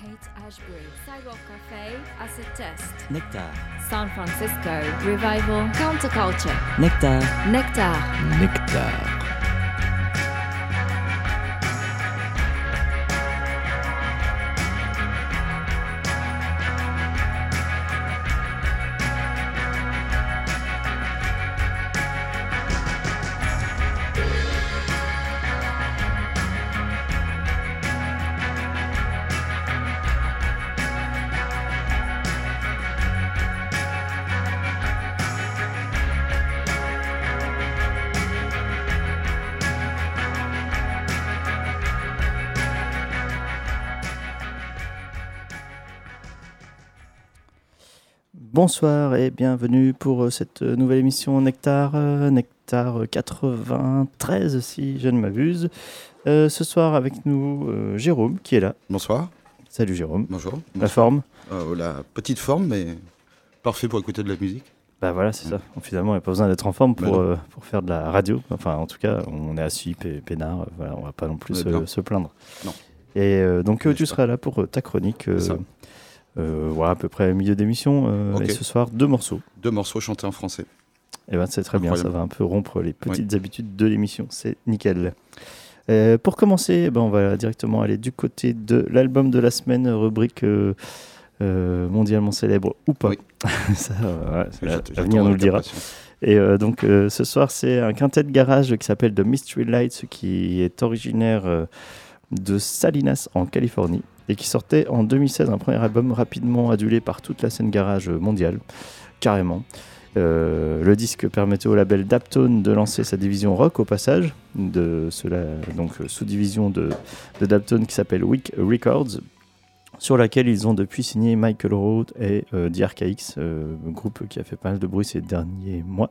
Hate Ashbury, Sidewalk Cafe, Acid Test, Nectar. San Francisco, Revival, Counterculture, Nectar. Nectar. Nectar. Bonsoir et bienvenue pour euh, cette euh, nouvelle émission Nectar, euh, Nectar 93 si je ne m'abuse. Euh, ce soir avec nous euh, Jérôme qui est là. Bonsoir. Salut Jérôme. Bonjour. La forme Euh, la petite forme, mais parfait pour écouter de la musique. Bah voilà, c'est ça. Finalement, il n'y a pas besoin d'être en forme pour, Bah pour faire de la radio. Enfin, en tout cas, on est assis, peinard. Voilà, on va pas non plus se, plaindre. Non. Et donc, tu seras là pour ta chronique. Voilà, à peu près milieu d'émission. euh. Et ce soir, deux morceaux. Deux morceaux chantés en français. Et ben, c'est très bien, ça va un peu rompre les petites habitudes de l'émission, c'est nickel. Euh, pour commencer, ben, on va directement aller du côté de l'album de la semaine, rubrique euh, euh, mondialement célèbre ou pas. Oui. Ça, euh, ouais, l'avenir nous le dira. Et euh, donc euh, ce soir, c'est un quintet de garage qui s'appelle The Mystery Lights, qui est originaire euh, de Salinas en Californie et qui sortait en 2016 un premier album rapidement adulé par toute la scène garage mondiale, carrément. Euh, le disque permettait au label Daptone de lancer sa division rock au passage, de cela, donc euh, sous-division de, de Daptone qui s'appelle Weak Records, sur laquelle ils ont depuis signé Michael Roth et euh, euh, groupe qui a fait pas mal de bruit ces derniers mois.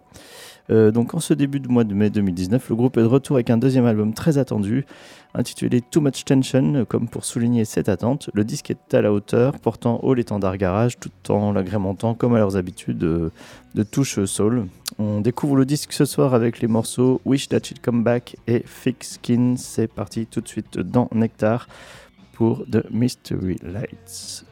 Euh, donc en ce début de mois de mai 2019, le groupe est de retour avec un deuxième album très attendu, intitulé Too Much Tension, comme pour souligner cette attente. Le disque est à la hauteur, portant haut l'étendard garage, tout en l'agrémentant, comme à leurs habitudes, euh, de touches soul. On découvre le disque ce soir avec les morceaux Wish That She'd Come Back et Fix Skin. C'est parti tout de suite dans Nectar pour The Mystery Lights.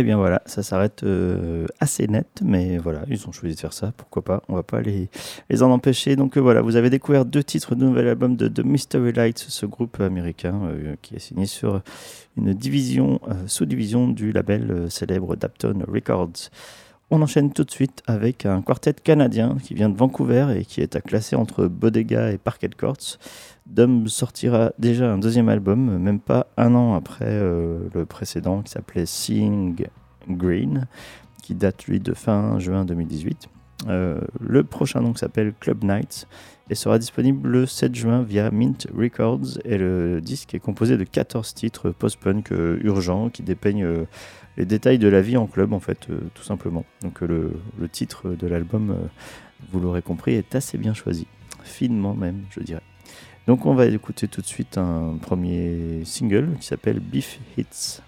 Eh bien voilà, ça s'arrête euh, assez net, mais voilà, ils ont choisi de faire ça, pourquoi pas, on va pas les, les en empêcher. Donc euh, voilà, vous avez découvert deux titres de nouvel album de, de Mystery Lights, ce groupe américain euh, qui est signé sur une division, sous-division du label célèbre Dapton Records. On enchaîne tout de suite avec un quartet canadien qui vient de Vancouver et qui est à classer entre Bodega et Parquet Courts. Dom sortira déjà un deuxième album, même pas un an après euh, le précédent qui s'appelait Seeing Green, qui date lui de fin juin 2018. Euh, le prochain donc s'appelle Club Nights et sera disponible le 7 juin via Mint Records et le disque est composé de 14 titres post-punk euh, urgents qui dépeignent les détails de la vie en club en fait euh, tout simplement. Donc euh, le, le titre de l'album, euh, vous l'aurez compris, est assez bien choisi, finement même je dirais. Donc on va écouter tout de suite un premier single qui s'appelle Beef Hits.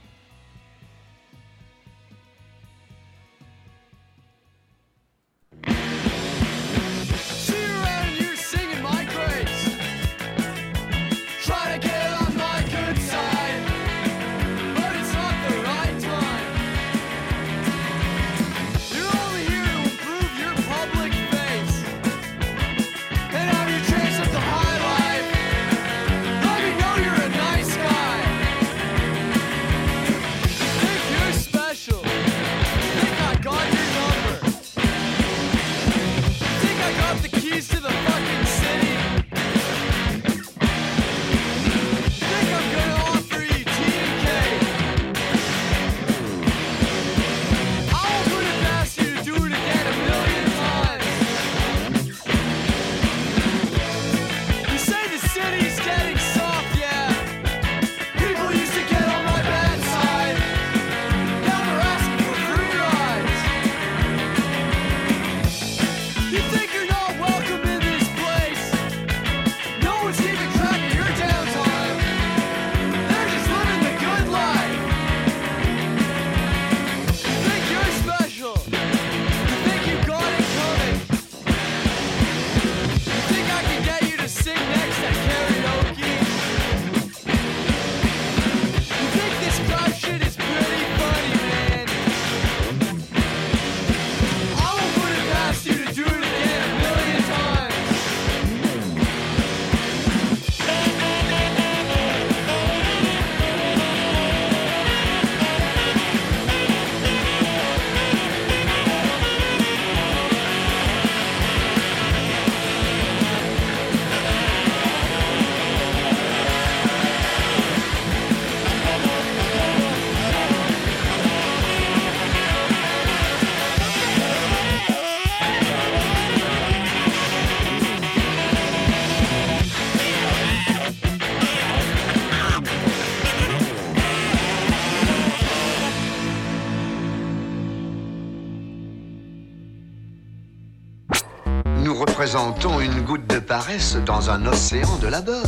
Représentons une goutte de paresse dans un océan de labeur.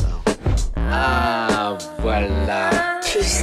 Ah, voilà. Plus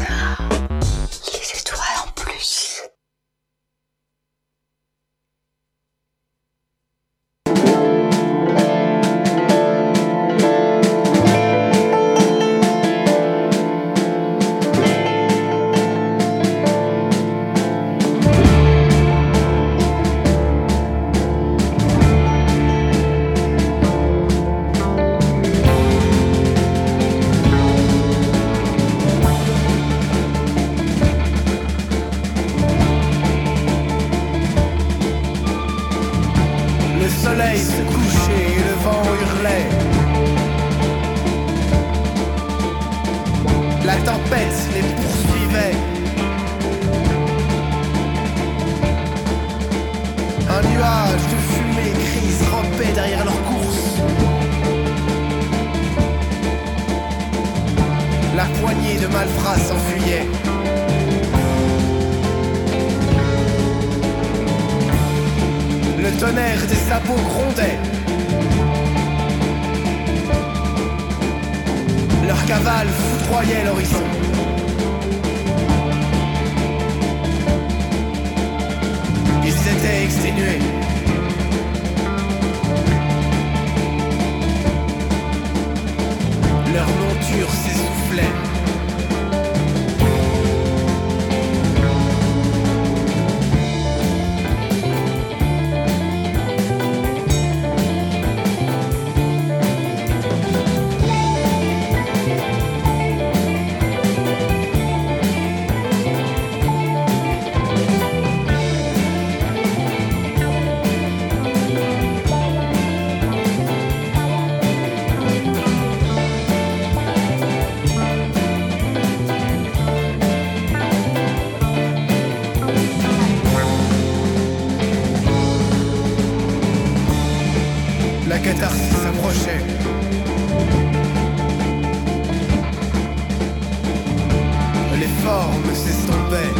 paix.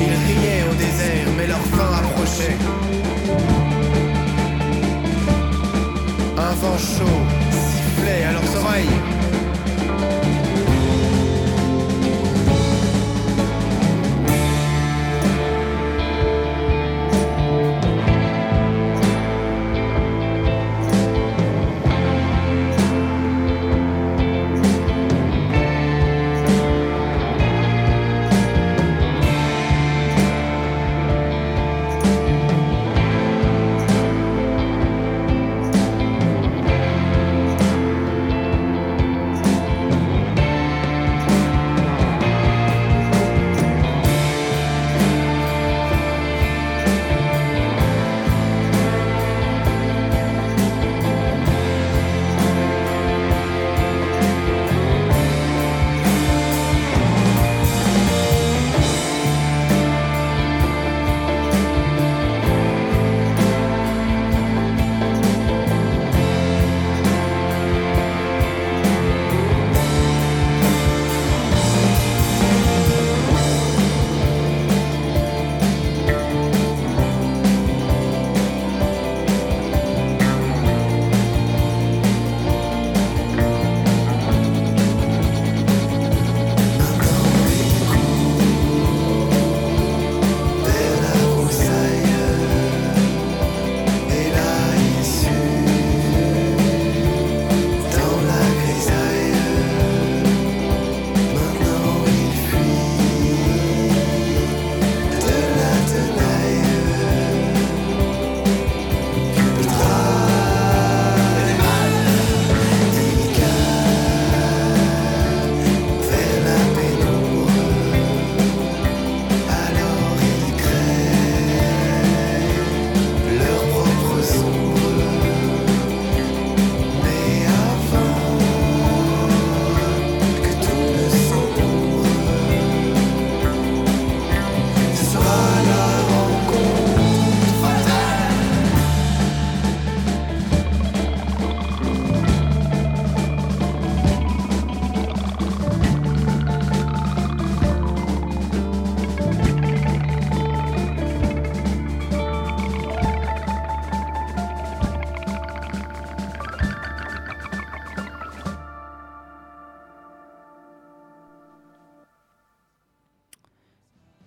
Ils riaient au désert, mais leur fin approchait. Un vent chaud sifflait à leurs oreilles.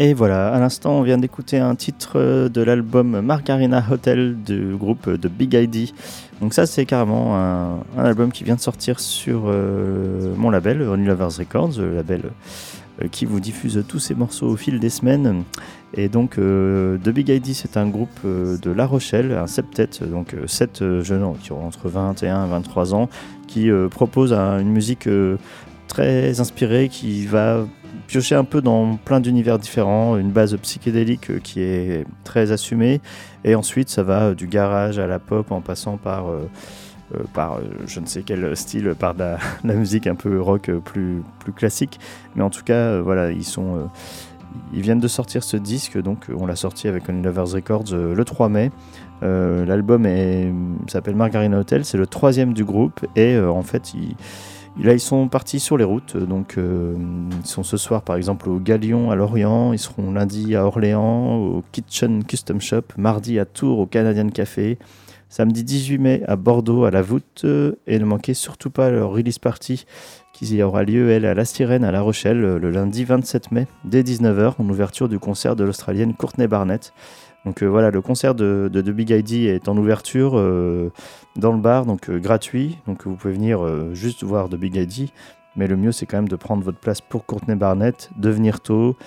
Et voilà, à l'instant, on vient d'écouter un titre euh, de l'album Margarina Hotel du groupe de Big ID. Donc ça, c'est carrément un, album qui vient de sortir sur euh, mon label, Only Lovers Records, le label euh, qui vous diffuse tous ces morceaux au fil des semaines. Et donc, euh, The Big ID, c'est un groupe euh, de La Rochelle, un septet, donc euh, sept euh, jeunes qui ont entre 21 et 23 ans, qui euh, proposent un- une musique euh, très inspirée, qui va piocher un peu dans plein d'univers différents, une base psychédélique euh, qui est très assumée, et ensuite ça va euh, du garage à la pop en passant par, euh, par je ne sais quel style, par de la, musique un peu rock plus, plus classique, mais en tout cas voilà, ils sont... ils viennent de sortir ce disque, donc on l'a sorti avec Only Lovers Records le 3 mai. L'album s'appelle Margarina Hotel, c'est le troisième du groupe et en fait ils, Là, ils sont partis sur les routes. Donc, euh, ils sont ce soir, par exemple, au Galion à Lorient. Ils seront lundi à Orléans, au Kitchen Custom Shop. Mardi à Tours, au Canadian Café. Samedi 18 mai à Bordeaux, à La Voûte. euh, Et ne manquez surtout pas leur release party qui aura lieu, elle, à La Sirène, à La Rochelle, euh, le lundi 27 mai, dès 19h, en ouverture du concert de l'Australienne Courtney Barnett. Donc euh, voilà, le concert de, de, Big ID est en ouverture euh, dans le bar, donc euh, gratuit. Donc vous pouvez venir juste voir The Big ID. Mais le mieux, c'est quand même de prendre votre place pour Courtney Barnett, de venir tôt,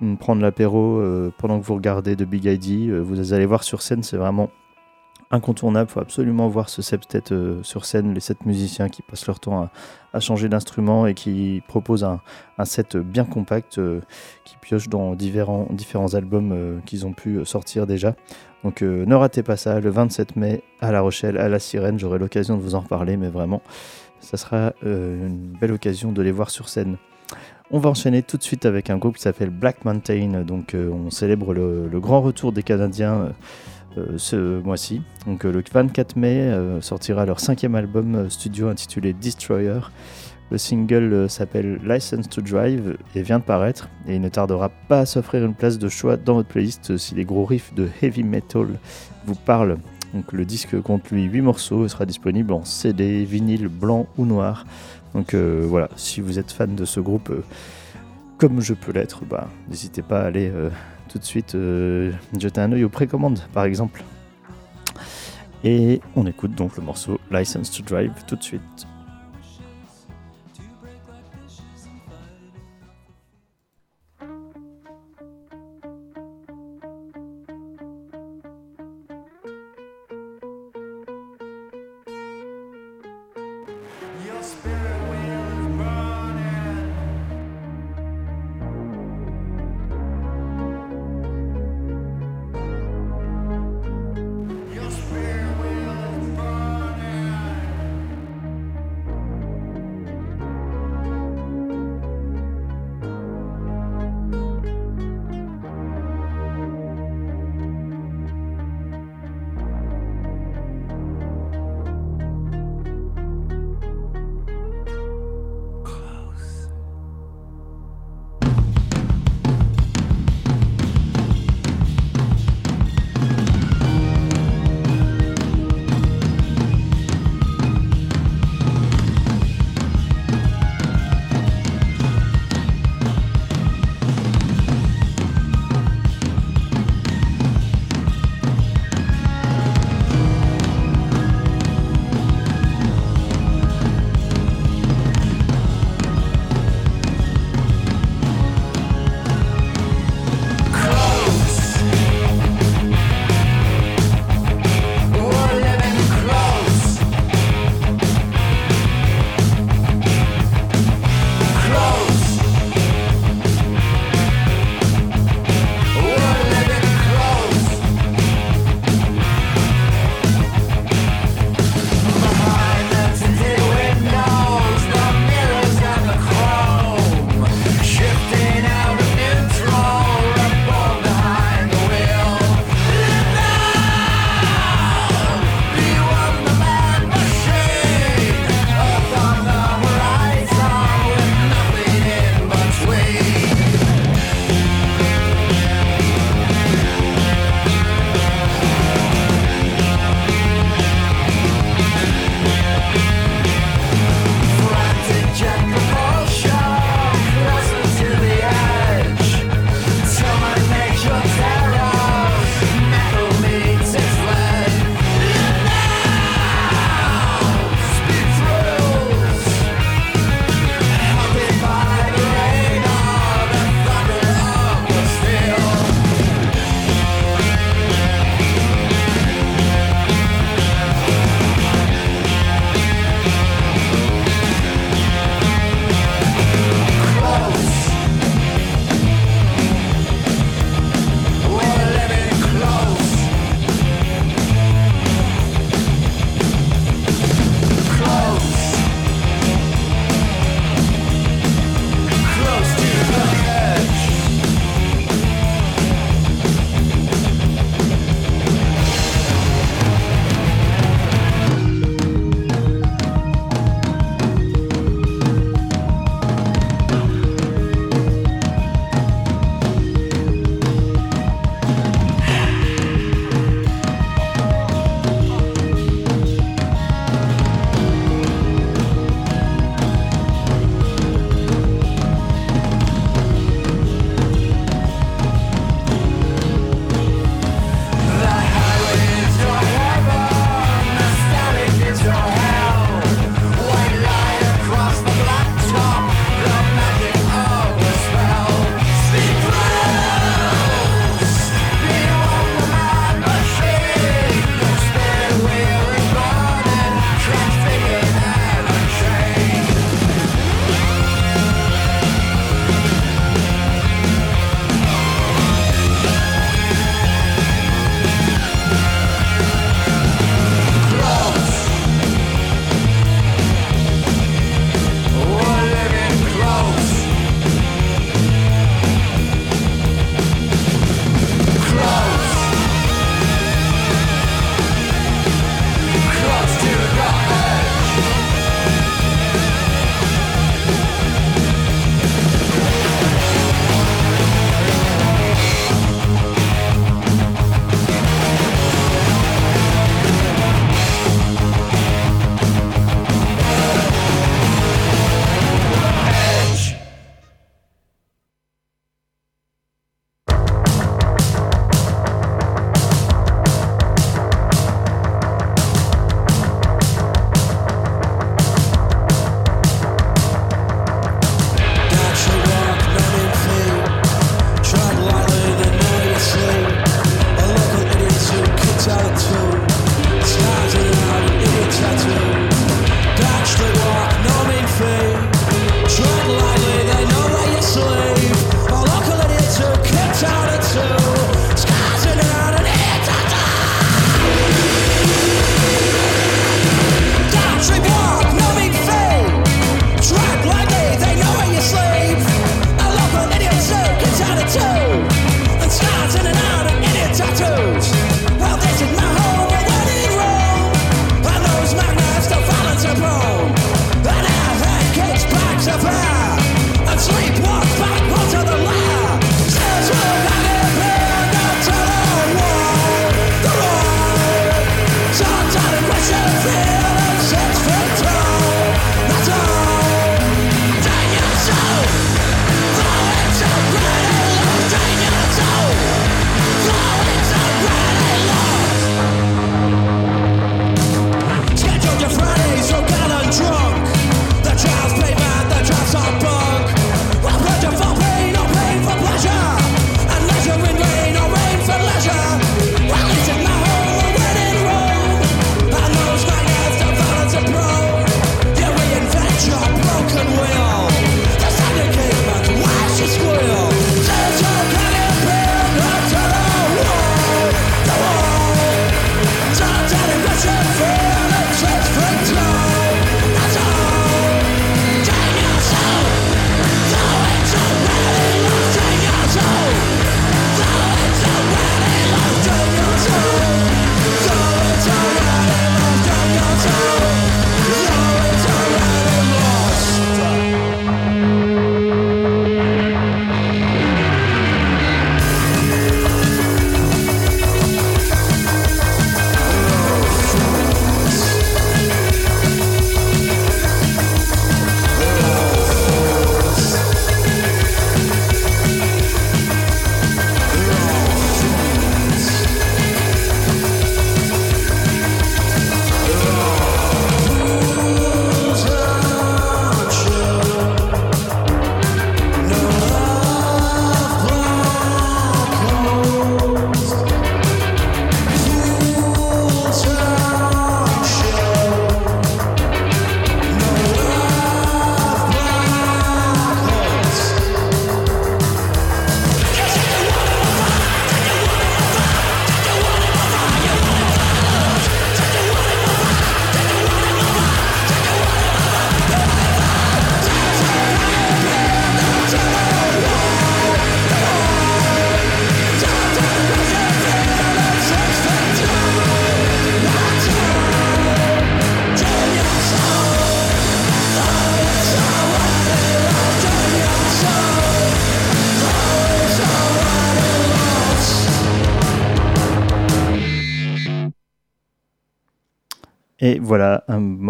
hum, prendre l'apéro pendant que vous regardez The Big ID. Vous allez voir sur scène, c'est vraiment incontournable. Faut absolument voir ce septet euh, sur scène, les sept musiciens qui passent leur temps à, changer d'instrument et qui proposent un, set bien compact euh, qui pioche dans différents, albums euh, qu'ils ont pu sortir déjà. Donc ne ratez pas ça, le 27 mai à La Rochelle, à La Sirène, j'aurai l'occasion de vous en reparler, mais vraiment, ça sera une belle occasion de les voir sur scène. On va enchaîner tout de suite avec un groupe qui s'appelle Black Mountain. Donc, on célèbre le, grand retour des Canadiens ce mois-ci. Donc euh, le 24 mai euh, sortira leur cinquième album euh, studio intitulé Destroyer. Le single euh, s'appelle License to Drive et vient de paraître et il ne tardera pas à s'offrir une place de choix dans votre playlist euh, si les gros riffs de heavy metal vous parlent. Donc le disque compte lui 8 morceaux et sera disponible en CD, vinyle blanc ou noir. Donc euh, voilà, si vous êtes fan de ce groupe euh, comme je peux l'être, bah, n'hésitez pas à aller euh, tout de suite euh, jeter un œil aux précommandes par exemple. Et on écoute donc le morceau License to Drive tout de suite.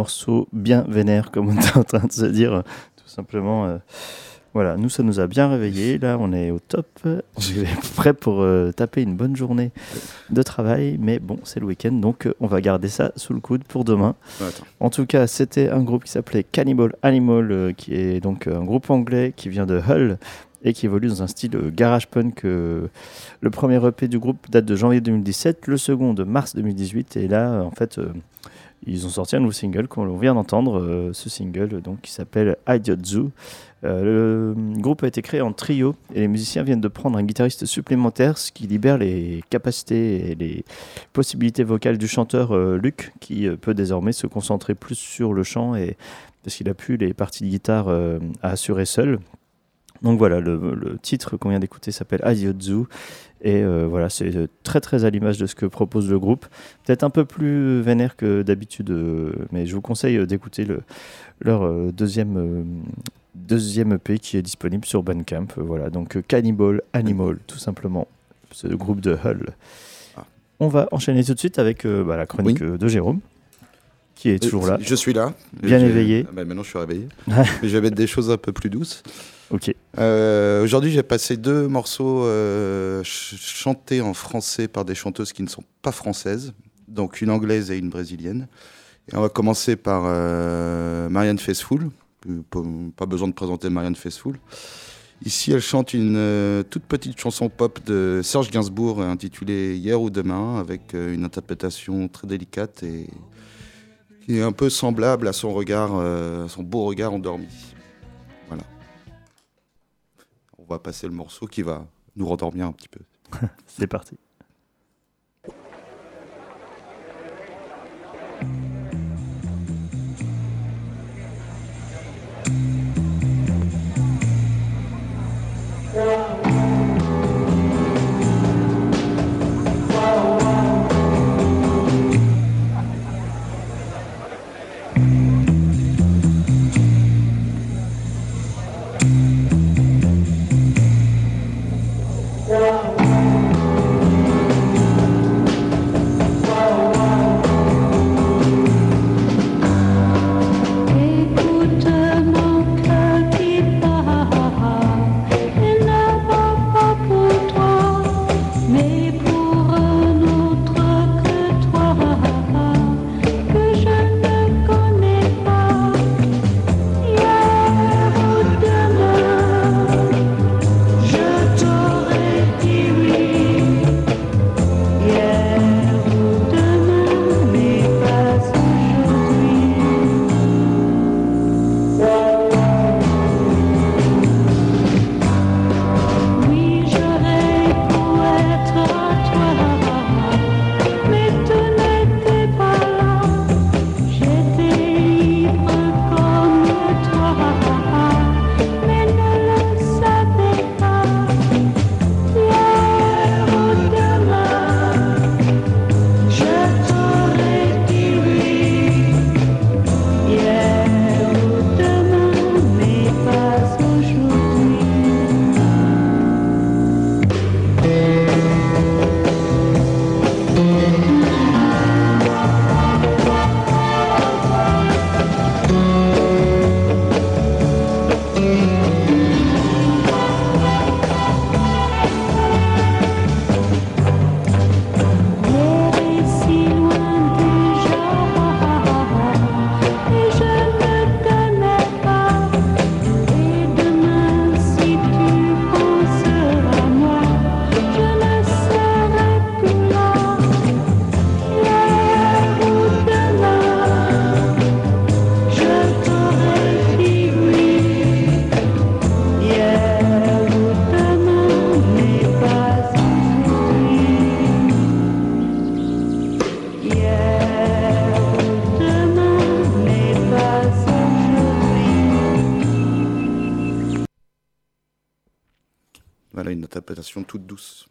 Morceau bien vénère, comme on est en train de se dire, euh, tout simplement. euh, voilà, nous, ça nous a bien réveillés. Là, on est au top. On est prêt pour euh, taper une bonne journée de travail. Mais bon, c'est le week-end, donc on va garder ça sous le coude pour demain. Attends. En tout cas, c'était un groupe qui s'appelait Cannibal Animal, euh, qui est donc un groupe anglais qui vient de Hull et qui évolue dans un style garage punk. le premier EP du groupe date de janvier 2017, le second de mars 2018. Et là, en fait, ils ont sorti un nouveau single qu'on vient d'entendre, euh, ce single donc qui s'appelle Idiot Zoo. Euh, le groupe a été créé en trio et les musiciens viennent de prendre un guitariste supplémentaire, ce qui libère les capacités et les possibilités vocales du chanteur euh, Luc, qui euh, peut désormais se concentrer plus sur le chant et parce qu'il a pu les parties de guitare à assurer seul. Donc voilà, le, le titre qu'on vient d'écouter s'appelle Idiot Zoo et euh, voilà, c'est euh, très très à l'image de ce que propose le groupe. Peut-être un peu plus vénère que d'habitude, euh, mais je vous conseille d'écouter le, leur euh, deuxième, deuxième EP qui est disponible sur Bandcamp. Voilà, donc Cannibal Animal, tout simplement, ce groupe de Hull. Ah. On va enchaîner tout de suite avec bah, la chronique de Jérôme, qui est toujours là. Je suis là. Bien éveillé. Ah bah, maintenant, je suis réveillé. Mais je vais mettre des choses un peu plus douces. Euh, Aujourd'hui, j'ai passé deux morceaux euh, ch- chantés en français par des chanteuses qui ne sont pas françaises, donc une anglaise et une brésilienne. Et on va commencer par euh, Marianne Faithfull. Pas, besoin de présenter Marianne Faithfull. Ici, elle chante une toute petite chanson pop de Serge Gainsbourg intitulée Hier ou demain, avec une interprétation très délicate et un peu semblable à son regard, à son beau regard endormi. On va passer le morceau qui va nous rendormir un petit peu. C'est parti. Toute douce.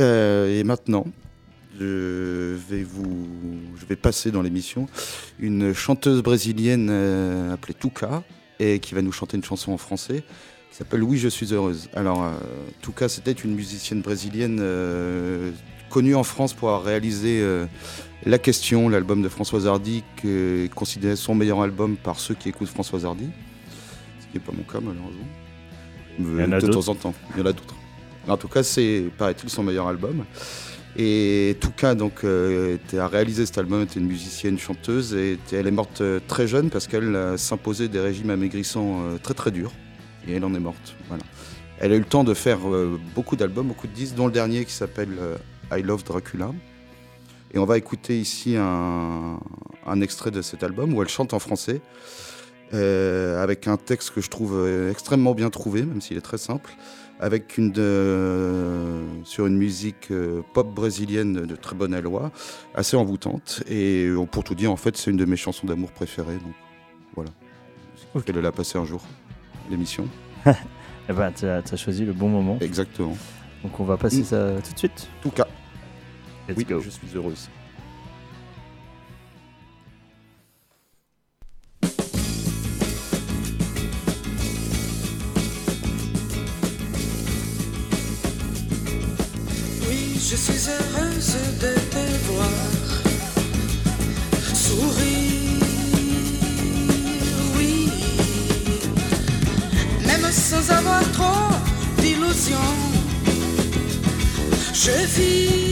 Euh, et maintenant, je vais vous, je vais passer dans l'émission une chanteuse brésilienne euh, appelée Tuca et qui va nous chanter une chanson en français qui s'appelle Oui, je suis heureuse. Alors, euh, Tuca, c'était une musicienne brésilienne euh, connu en France pour avoir réalisé La Question, l'album de Françoise Hardy, qui est considéré son meilleur album par ceux qui écoutent Françoise Hardy. Ce qui n'est pas mon cas, malheureusement. Il y en a de temps en temps. Il y en a d'autres. En tout cas, c'est, paraît-il, son meilleur album. Et Touka donc euh, était- a réalisé cet album, était une musicienne, chanteuse, et était- elle est morte euh, très jeune parce qu'elle euh, s'imposait des régimes amaigrissants euh, très très durs. Et elle en est morte. Voilà. Elle a eu le temps de faire beaucoup d'albums, beaucoup de disques, dont le dernier qui s'appelle I Love Dracula. Et on va écouter ici un, un extrait de cet album où elle chante en français, euh, avec un texte que je trouve euh, extrêmement bien trouvé, même s'il est très simple, avec une de- sur une musique euh, pop brésilienne de très bonne aloi, assez envoûtante. Et euh, pour tout dire, en fait, c'est une de mes chansons d'amour préférées. Donc voilà. Elle l'a passé un jour, l'émission. Eh ben, tu as, choisi le bon moment. Exactement. Donc on va passer Mm. ça tout de suite. Tout cas. Let's oui, go. je suis heureuse. Je suis heureuse de te voir sourire, oui, même sans avoir trop d'illusions. Je vis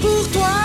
pour toi,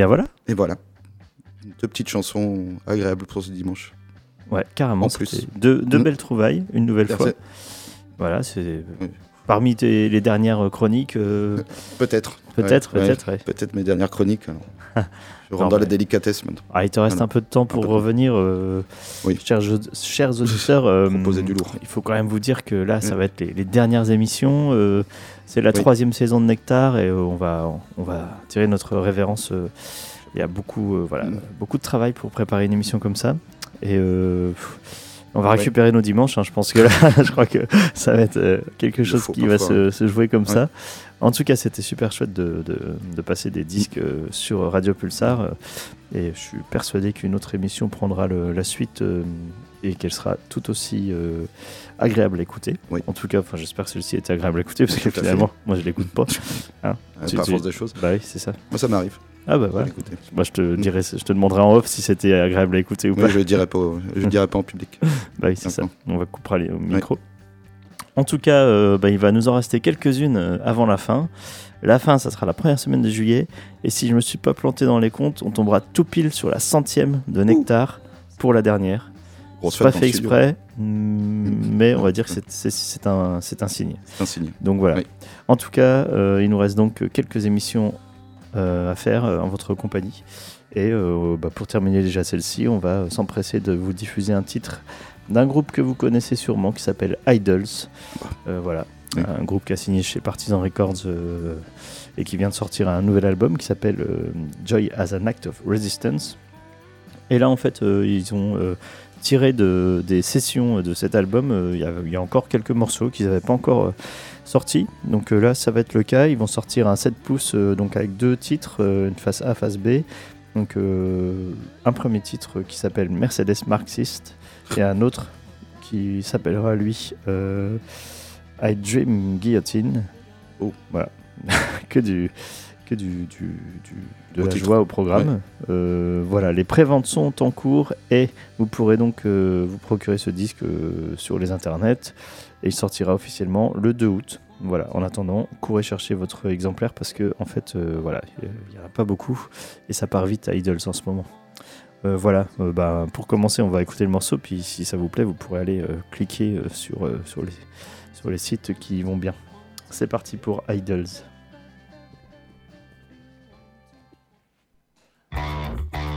bien voilà. Et voilà. Deux petites chansons agréables pour ce dimanche. Ouais, carrément. En plus. Deux, deux Mm. belles trouvailles, une nouvelle Merci. fois. Voilà, c'est parmi tes- les dernières chroniques. euh, Peut-être. Peut-être, Ouais, peut-être, ouais. Peut-être mes dernières chroniques. alors. Je rentre dans la délicatesse maintenant. Ah, il te reste Voilà. un peu de temps pour revenir, euh, chers, jeux- chers auditeurs. euh, du lourd. Il faut quand même vous dire que là, ça Mm. va être les, les dernières émissions. euh, c'est la Oui. troisième saison de Nectar et euh, on, va, on va tirer notre révérence. euh, Il y a beaucoup, euh, voilà, Mm. beaucoup de travail pour préparer une émission comme ça. Et on va Ouais. récupérer nos dimanches. hein. Je pense que là, je crois que ça va être euh, quelque chose qui va se, jouer comme Ouais. ça. En tout cas, c'était super chouette de, de- de passer des disques euh, sur Radio Pulsar. euh, et je suis persuadé qu'une autre émission prendra le- la suite et qu'elle sera tout aussi agréable à écouter. En tout cas, enfin, j'espère que celle-ci était agréable à écouter parce que fait. finalement, moi je l'écoute pas. Hein, Euh, Tu- par tu- force des choses. Bah oui, c'est ça. Moi, ça m'arrive. Ah bah l'écouter. Moi, je te dirai, je te demanderai en off si c'était agréable à écouter ou Ouais, pas. je le dirai pas, je le dirai pas en public. Bah oui, c'est ça. On va couper les au micro. En tout cas, euh, bah, il va nous en rester quelques-unes euh, avant la fin. La fin, ça sera la première semaine de juillet. Et si je me suis pas planté dans les comptes, on tombera tout pile sur la centième de Nectar pour la dernière. Grosse C'est pas fait exprès, mais on va dire que c'est- un, signe. C'est un signe. Donc voilà. Oui. En tout cas, euh, il nous reste donc quelques émissions euh, à faire euh, en votre compagnie. Et euh, bah, pour terminer déjà celle-ci, on va s'empresser de vous diffuser un titre d'un groupe que vous connaissez sûrement qui s'appelle Idols. Voilà. Oui. Un groupe qui a signé chez Partisan Records et qui vient de sortir un nouvel album qui s'appelle Joy as an Act of Resistance. Et là, en fait, ils ont tiré de, des sessions de cet album. euh, Il y a- encore quelques morceaux qu'ils n'avaient pas encore euh, sortis. Donc euh, là, ça va être le cas. Ils vont sortir un 7 pouces euh, donc avec deux titres, une face A, face B. Donc un premier titre qui s'appelle Mercedes Marxist et un autre qui s'appellera lui I Dream Guillotine. Oh, voilà. que du que du- de Au la titre. joie au programme. Euh, voilà, les préventes sont en cours et vous pourrez donc euh, vous procurer ce disque euh, sur les internets et il sortira officiellement le 2 août. Voilà, en attendant, courez chercher votre exemplaire parce que en fait, voilà, il n'y en a pas beaucoup et ça part vite à Idols en ce moment. Voilà, bah, pour commencer, on va écouter le morceau, puis si ça vous plaît, vous pourrez aller cliquer sur, sur, les, sur les sites qui vont bien. C'est parti pour Idols. Thank you.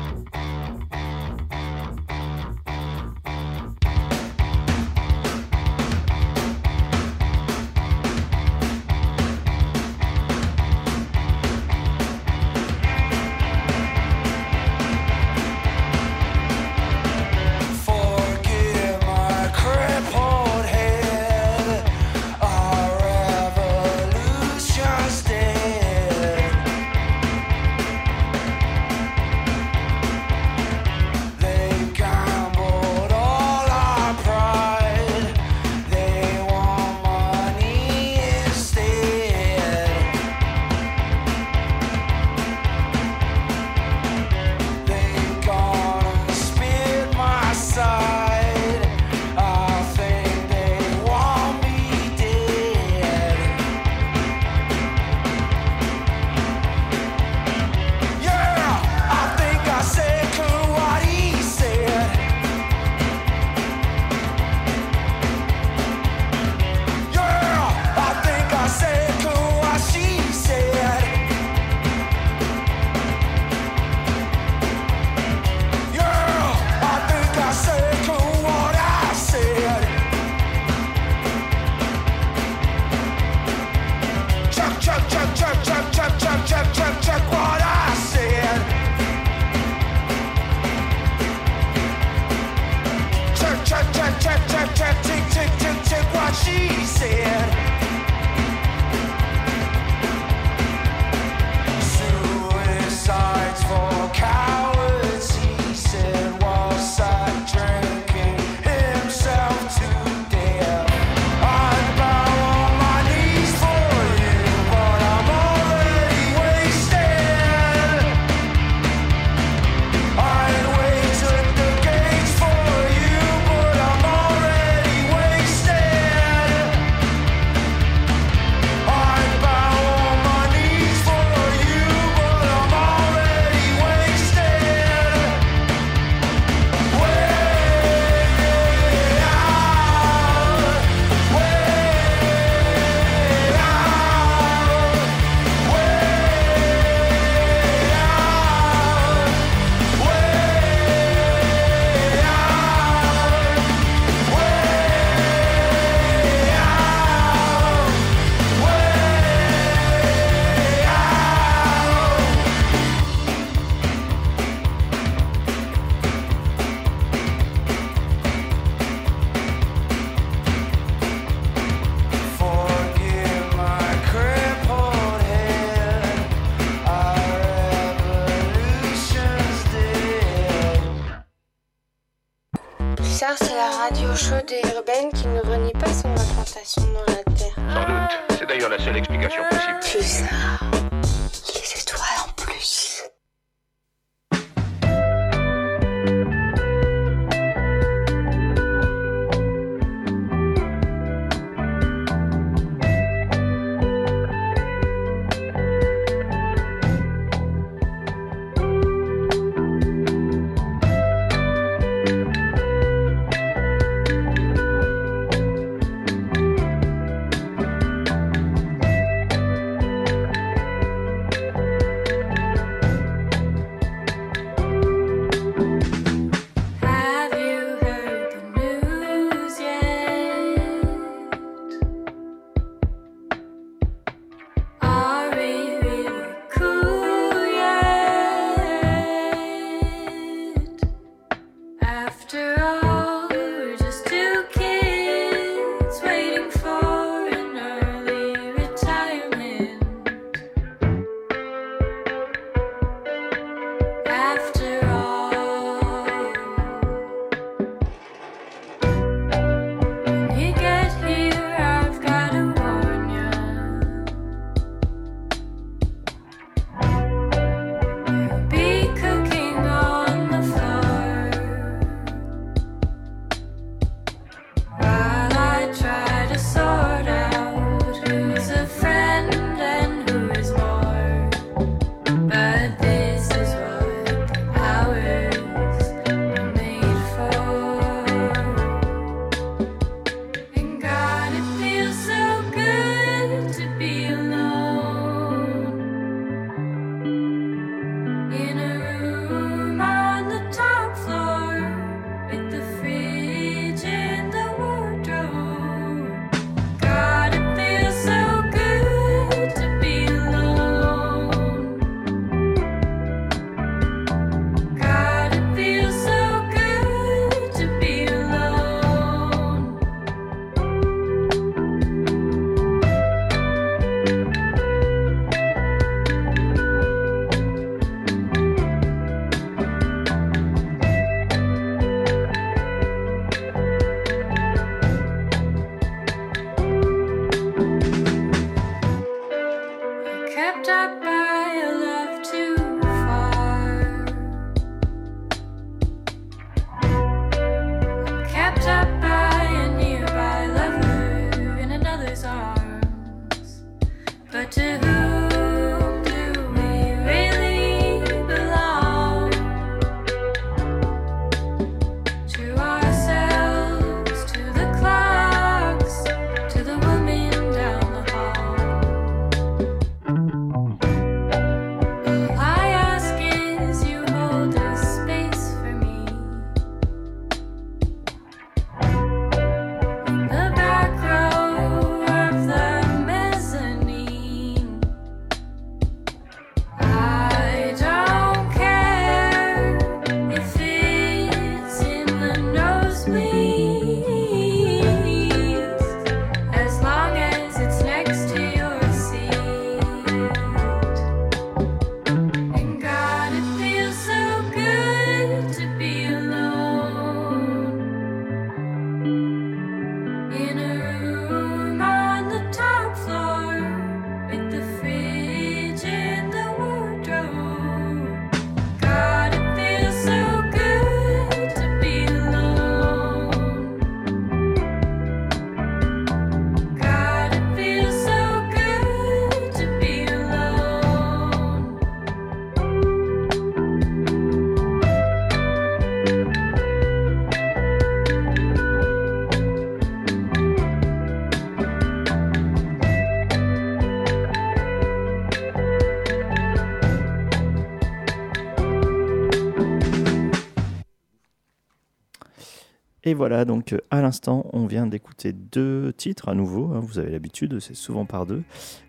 Et voilà, donc euh, à l'instant, on vient d'écouter deux titres à nouveau. hein, vous avez l'habitude, c'est souvent par deux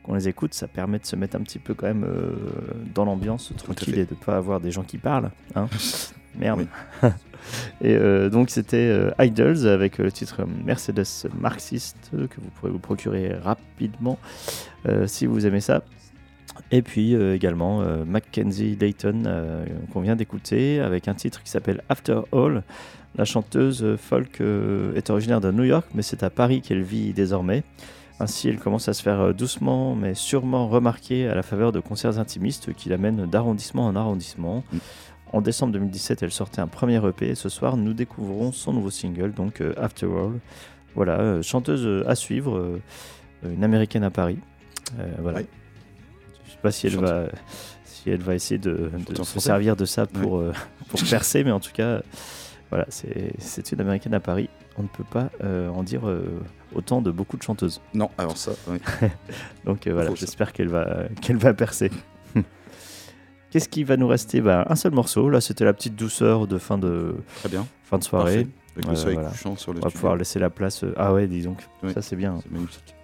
qu'on les écoute. Ça permet de se mettre un petit peu quand même euh, dans l'ambiance tranquille et de pas avoir des gens qui parlent. hein. Merde. et euh, donc c'était euh, Idols avec le titre Mercedes Marxiste que vous pourrez vous procurer rapidement si vous aimez ça. Et puis euh, également euh, Mackenzie Dayton euh, qu'on vient d'écouter avec un titre qui s'appelle After All. La chanteuse folk euh, est originaire de New York, mais c'est à Paris qu'elle vit désormais. Ainsi, elle commence à se faire doucement mais sûrement remarquer à la faveur de concerts intimistes qui l'amènent d'arrondissement en arrondissement. En décembre 2017, elle sortait un premier EP et ce soir, nous découvrons son nouveau single, donc After All. Voilà, chanteuse à suivre, une américaine à Paris. Voilà. Oui. Pas si elle va, si elle va essayer de, se servir de ça pour, euh, pour percer, mais en tout cas, voilà, c'est une américaine à Paris. On ne peut pas euh, en dire euh, autant de beaucoup de chanteuses. Non, alors ça, oui. Donc voilà, j'espère qu'elle va, qu'elle va percer. Qu'est-ce qui va nous rester? Bah, Un seul morceau. Là, c'était la petite douceur de fin de, Très bien. fin de soirée. Parfait. Avec le soleil voilà. couchant sur le On va studio. pouvoir laisser la place. Ah ouais, dis donc, Oui. ça c'est bien. C'est magnifique.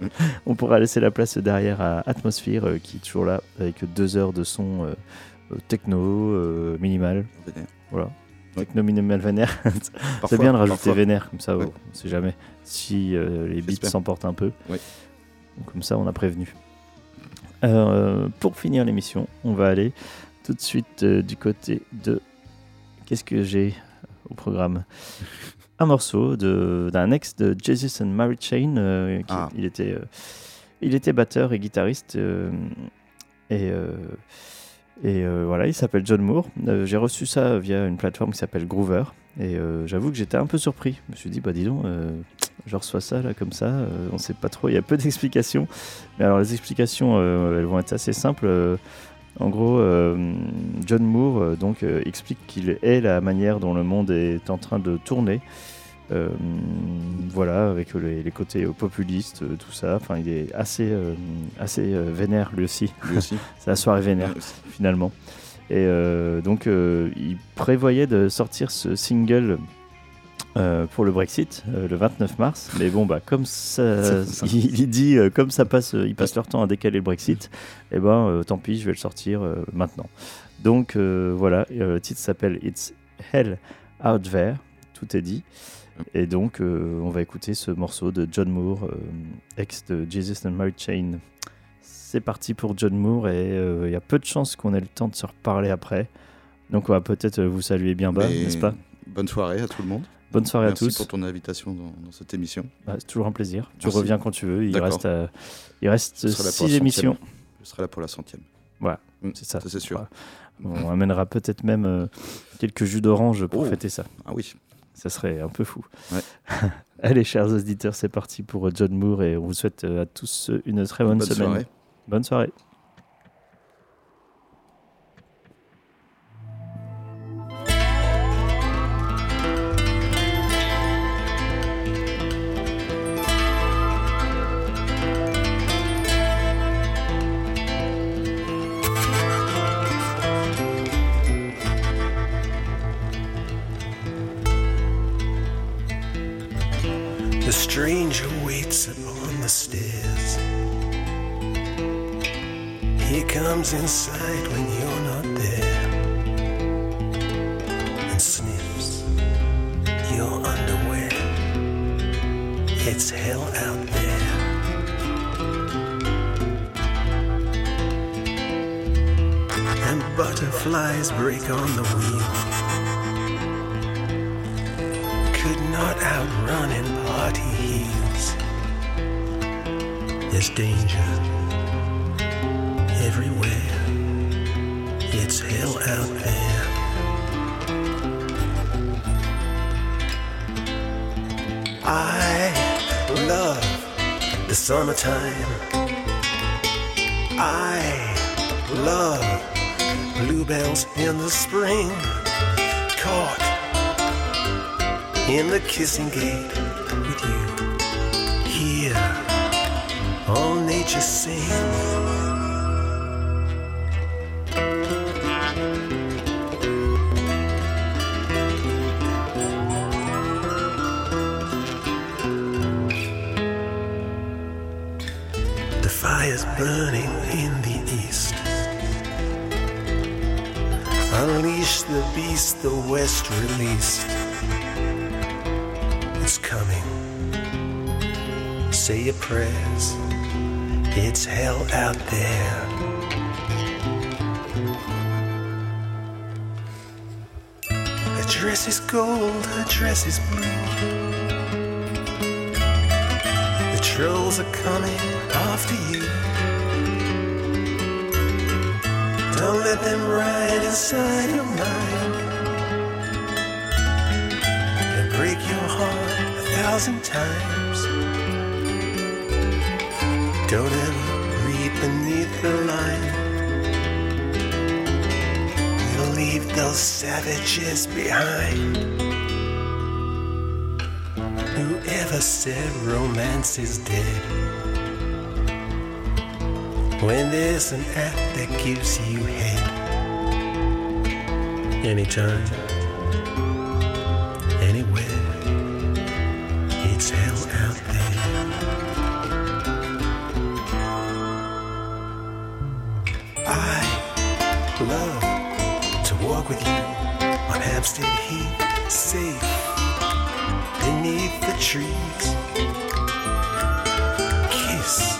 On pourra laisser la place derrière à Atmosphere euh, qui est toujours là avec deux heures de son euh, euh, techno euh, minimal. Vénère. Voilà. Techno minimal vénère. c'est bien de rajouter parfois. vénère comme ça, Ouais. oh, on sait jamais si les beats s'emportent un peu. Donc, comme ça, on a prévenu. Pour finir l'émission, on va aller tout de suite du côté de. Qu'est-ce que j'ai au programme? Un morceau d'un ex de Jesus and Mary Chain. euh, qui- Ah. il, était, euh, il était batteur et guitariste. euh, et. et voilà, il s'appelle John Moore. J'ai reçu ça via une plateforme qui s'appelle Groover. Et j'avoue que j'étais un peu surpris. Je me suis dit, bah dis donc, je reçois ça là comme ça. euh, on sait pas trop, il y a peu d'explications. Mais alors les explications, euh, elles vont être assez simples. Euh, en gros, euh, John Moore euh, donc euh, explique qu'il est la manière dont le monde est en train de tourner. Voilà, avec les, les côtés populistes, tout ça. Enfin, il est assez, assez vénère lui aussi. Lui aussi. C'est la soirée vénère finalement. Et donc, il prévoyait de sortir ce single euh, pour le Brexit euh, le 29 mars. Mais bon, bah, comme ça, il, il dit, euh, comme ça passe, euh, ils passent leur temps à décaler le Brexit, et ben, euh, tant pis, je vais le sortir euh, maintenant. Donc euh, voilà, euh, le titre s'appelle It's Hell Out There. Tout est dit. Et donc, euh, on va écouter ce morceau de John Moore, euh, ex de Jesus and Mary Chain. C'est parti pour John Moore et euh, il y a peu de chances qu'on ait le temps de se reparler après. Donc on va peut-être vous saluer bien bas, n'est-ce pas? Bonne soirée à tout le monde. Bonne soirée Merci à tous. pour ton invitation dans, dans cette émission. Bah, c'est toujours un plaisir. Tu Merci. reviens quand tu veux. Il reste, euh, il reste six émissions. Je serai là pour la centième. Voilà, Mm, c'est ça. c'est sûr. Voilà. On amènera peut-être même euh, quelques jus d'orange pour Oh. fêter ça. Ah oui. Ça serait un peu fou. Ouais. Allez, chers auditeurs, c'est parti pour John Moore et on vous souhaite euh, à tous euh, une très bonne, Bonne semaine. soirée. Bonne soirée. And butterflies break on the wheel. Could not outrun in party heels. There's danger everywhere. It's hell out there. I love the summertime. I love Bluebells in the spring, caught in the kissing gate with you. Here, all nature sings. burn. The west released. It's coming. Say your prayers. It's hell out there. Her dress is gold, her dress is blue. The trolls are coming after you. Don't let them ride inside your mind break your heart a thousand times. Don't ever read beneath the line. We'll leave those savages behind. Whoever said romance is dead? When there's an app that gives you head. Anytime, on Hampstead Heath, safe beneath the trees. Kiss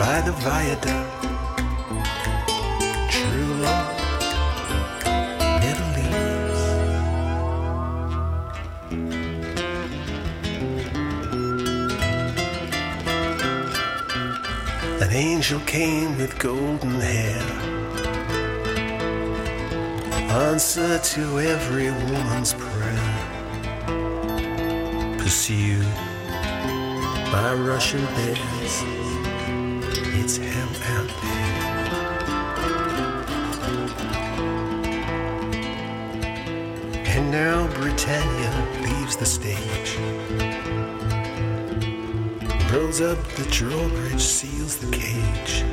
by the viaduct. True love never leaves. An angel came with golden hair. Answer to every woman's prayer. Pursued by Russian bears. It's hell out there. And now Britannia leaves the stage. Rolls up the drawbridge, seals the cage.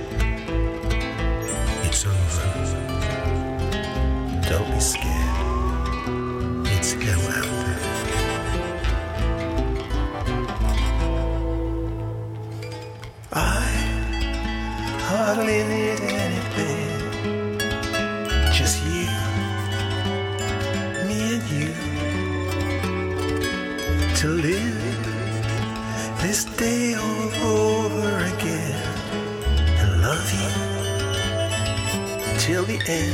It's over. Till the end.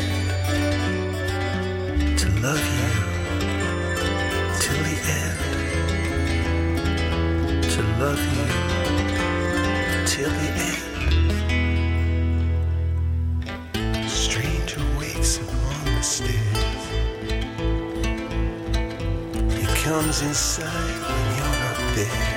To love you till the end. To love you till the end. Stranger wakes upon the stairs. He comes inside when you're not there.